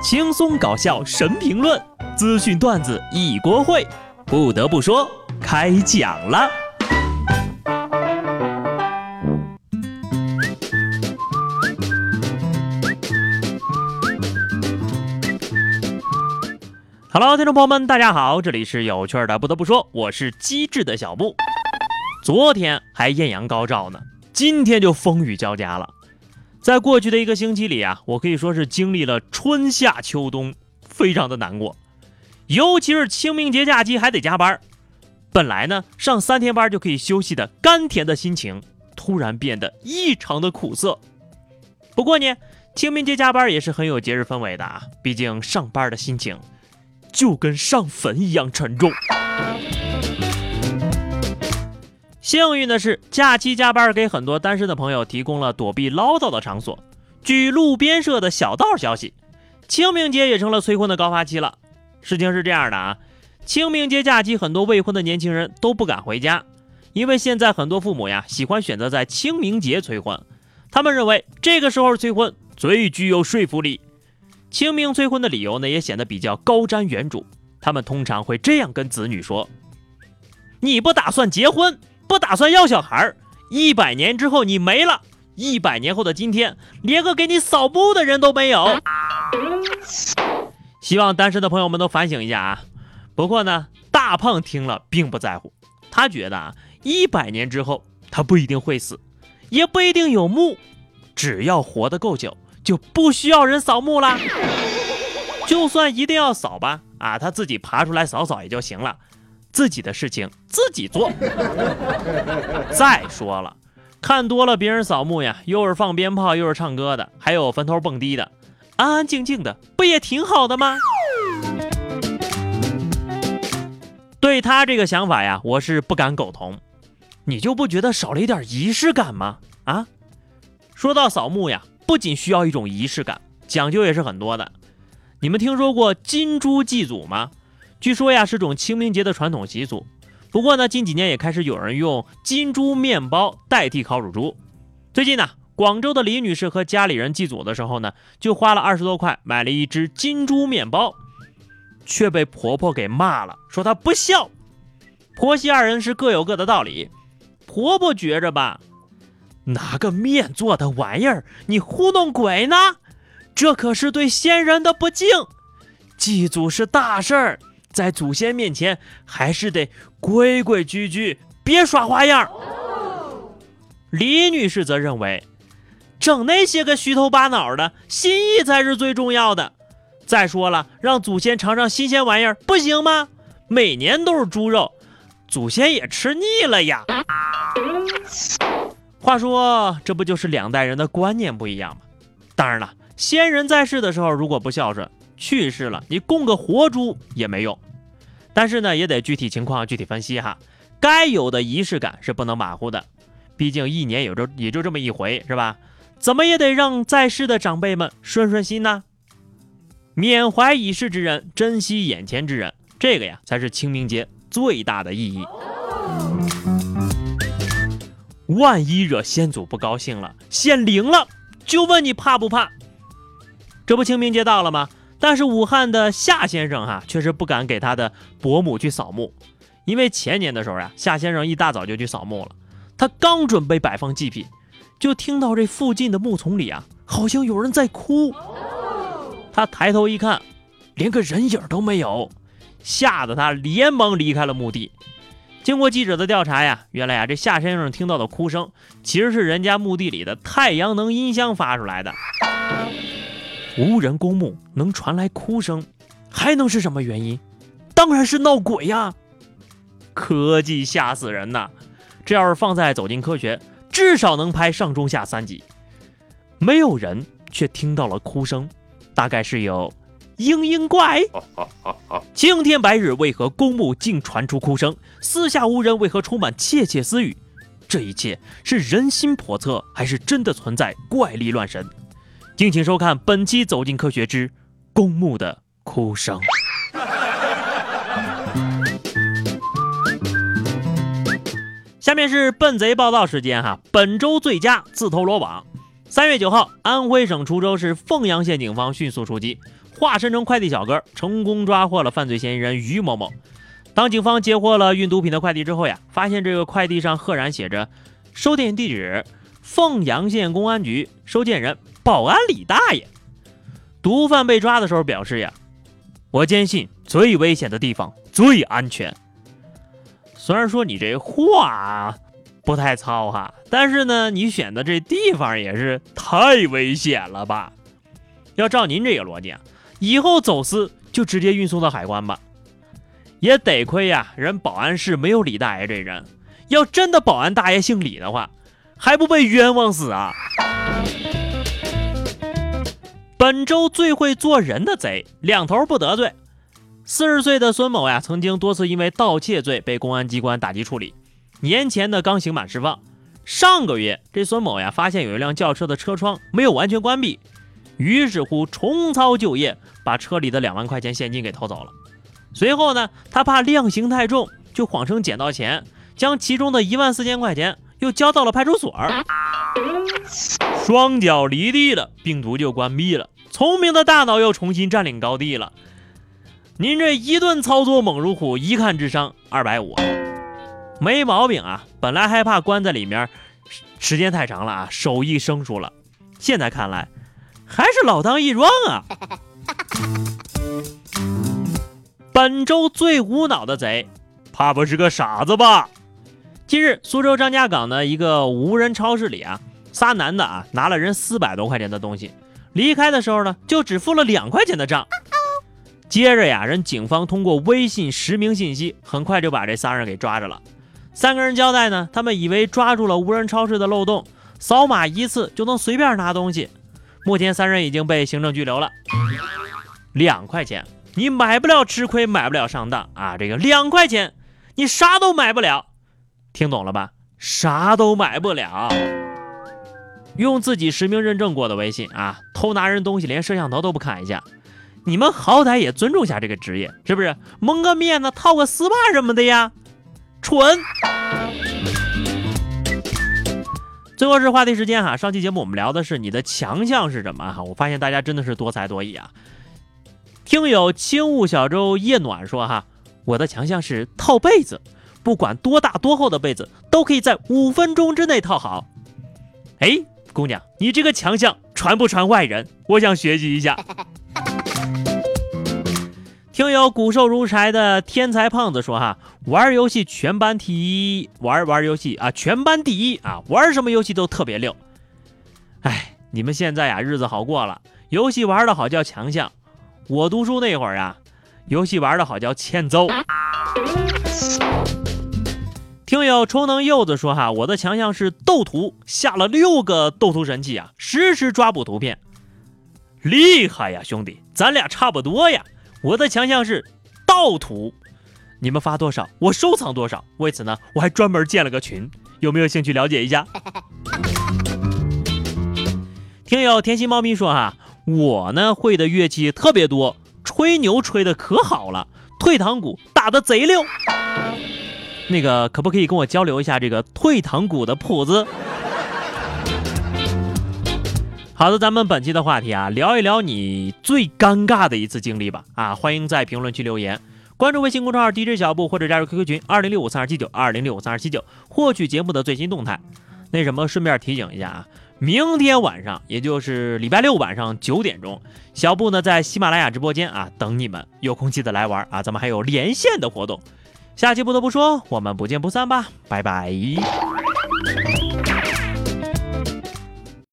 轻松搞笑神评论，资讯段子一锅烩。不得不说，开讲了。Hello，听众朋友们，大家好，这里是有趣的。不得不说，我是机智的小布。昨天还艳阳高照呢，今天就风雨交加了。在过去的一个星期里啊，我可以说是经历了春夏秋冬，非常的难过。尤其是清明节假期还得加班，本来呢上三天班就可以休息的甘甜的心情，突然变得异常的苦涩。不过呢，清明节加班也是很有节日氛围的啊，毕竟上班的心情就跟上坟一样沉重。幸运的是，假期加班给很多单身的朋友提供了躲避唠叨的场所。据路边社的小道消息，清明节也成了催婚的高发期了。事情是这样的啊，清明节假期很多未婚的年轻人都不敢回家，因为现在很多父母呀喜欢选择在清明节催婚，他们认为这个时候催婚最具有说服力。清明催婚的理由呢也显得比较高瞻远瞩，他们通常会这样跟子女说：“你不打算结婚？”不打算要小孩儿一百年之后你没了，一百年后的今天连个给你扫墓的人都没有。希望单身的朋友们都反省一下啊！不过呢，大胖听了并不在乎，他觉得啊，一百年之后他不一定会死，也不一定有墓，只要活得够久，就不需要人扫墓啦。就算一定要扫吧，啊，他自己爬出来扫扫也就行了。自己的事情自己做。再说了，看多了别人扫墓呀，又是放鞭炮，又是唱歌的，还有坟头蹦迪的，安安静静的，不也挺好的吗？对他这个想法呀，我是不敢苟同。你就不觉得少了一点仪式感吗？啊？说到扫墓呀，不仅需要一种仪式感，讲究也是很多的。你们听说过金猪祭祖吗？据说呀是种清明节的传统习俗，不过呢近几年也开始有人用金猪面包代替烤乳猪。最近呢，广州的李女士和家里人祭祖的时候呢，就花了二十多块买了一只金猪面包，却被婆婆给骂了，说她不孝。婆媳二人是各有各的道理，婆婆觉着吧，拿个面做的玩意儿你糊弄鬼呢，这可是对先人的不敬。祭祖是大事儿。在祖先面前，还是得规规矩矩，别耍花样。李女士则认为，整那些个虚头巴脑的，心意才是最重要的。再说了，让祖先尝尝新鲜玩意儿，不行吗？每年都是猪肉，祖先也吃腻了呀。话说，这不就是两代人的观念不一样吗？当然了，先人在世的时候如果不孝顺。去世了，你供个活猪也没用。但是呢，也得具体情况具体分析哈。该有的仪式感是不能马虎的，毕竟一年有着也就这么一回，是吧？怎么也得让在世的长辈们顺顺心呢。缅怀已逝之人，珍惜眼前之人，这个呀才是清明节最大的意义。万一惹先祖不高兴了，显灵了，就问你怕不怕？这不清明节到了吗？但是武汉的夏先生哈，确实不敢给他的伯母去扫墓，因为前年的时候呀，夏先生一大早就去扫墓了。他刚准备摆放祭品，就听到这附近的木丛里啊，好像有人在哭。他抬头一看，连个人影都没有，吓得他连忙离开了墓地。经过记者的调查呀，原来啊，这夏先生听到的哭声，其实是人家墓地里的太阳能音箱发出来的。无人公墓能传来哭声，还能是什么原因？当然是闹鬼呀！科技吓死人呐！这要是放在《走进科学》，至少能拍上中下三集。没有人却听到了哭声，大概是有嘤嘤怪。青天白日，为何公墓竟传出哭声？四下无人，为何充满窃窃私语？这一切是人心叵测，还是真的存在怪力乱神？敬请收看本期《走进科学之公墓的哭声》。下面是笨贼报道时间哈，本周最佳自投罗网。三月九号，安徽省滁州市凤阳县警方迅速出击，化身成快递小哥，成功抓获了犯罪嫌疑人于某某。当警方截获了运毒品的快递之后呀，发现这个快递上赫然写着收件地址凤阳县公安局，收件人保安李大爷。毒贩被抓的时候表示呀，我坚信最危险的地方最安全。虽然说你这话不太糙哈，但是呢，你选的这地方也是太危险了吧？要照您这个逻辑啊，以后走私就直接运送到海关吧。也得亏呀，人保安室没有李大爷这人。要真的保安大爷姓李的话，还不被冤枉死啊？本周最会做人的贼，两头不得罪。四十岁的孙某呀，曾经多次因为盗窃罪被公安机关打击处理，年前呢刚刑满释放。上个月，这孙某呀发现有一辆轿车的车窗没有完全关闭，于是乎重操旧业，把车里的两万块钱现金给偷走了。随后呢，他怕量刑太重，就谎称捡到钱，将其中的一万四千块钱又交到了派出所。双脚离地了，病毒就关闭了，聪明的大脑又重新占领高地了。您这一顿操作猛如虎，一看智商二百五，没毛病啊！本来害怕关在里面时间太长了啊，手艺生疏了，现在看来还是老当益壮啊！本周最无脑的贼，怕不是个傻子吧？近日，苏州张家港的一个无人超市里啊，仨男的啊拿了人四百多块钱的东西，离开的时候呢，就只付了两块钱的账。接着呀，人警方通过微信实名信息，很快就把这仨人给抓着了。三个人交代呢，他们以为抓住了无人超市的漏洞，扫码一次就能随便拿东西。目前三人已经被行政拘留了。两块钱，你买不了吃亏，买不了上当啊！这个两块钱，你啥都买不了，听懂了吧？啥都买不了。用自己实名认证过的微信啊，偷拿人东西连摄像头都不看一下。你们好歹也尊重下这个职业，是不是？蒙个面子，套个丝袜什么的呀？蠢！最后是话题时间哈，上期节目我们聊的是你的强项是什么哈？我发现大家真的是多才多艺啊。听友轻雾小舟夜暖说哈，我的强项是套被子，不管多大多厚的被子都可以在五分钟之内套好。哎，姑娘，你这个强项传不传外人？我想学习一下。听友骨瘦如柴的天才胖子说：“哈，玩游戏全班第一，玩玩游戏啊，全班第一啊，玩什么游戏都特别溜。哎，你们现在呀，日子好过了，游戏玩的好叫强项。我读书那会儿啊，游戏玩的好叫欠揍。”听友充能柚子说：“哈，我的强项是斗图，下了六个斗图神器啊，实时抓捕图片，厉害呀，兄弟，咱俩差不多呀。”我的强项是盗图，你们发多少我收藏多少。为此呢，我还专门建了个群，有没有兴趣了解一下？听友甜心猫咪说哈，我呢会的乐器特别多，吹牛吹的可好了，退堂鼓打的贼溜。那个可不可以跟我交流一下这个退堂鼓的谱子？好的，咱们本期的话题啊，聊一聊你最尴尬的一次经历吧。啊，欢迎在评论区留言，关注微信公众号 DJ 小布或者加入 QQ 群二零六五三二七九二零六五三二七九，获取节目的最新动态。那什么，顺便提醒一下啊，明天晚上，也就是礼拜六晚上九点钟，小布呢在喜马拉雅直播间啊等你们，有空记得来玩啊，咱们还有连线的活动。下期不得不说，我们不见不散吧，拜拜。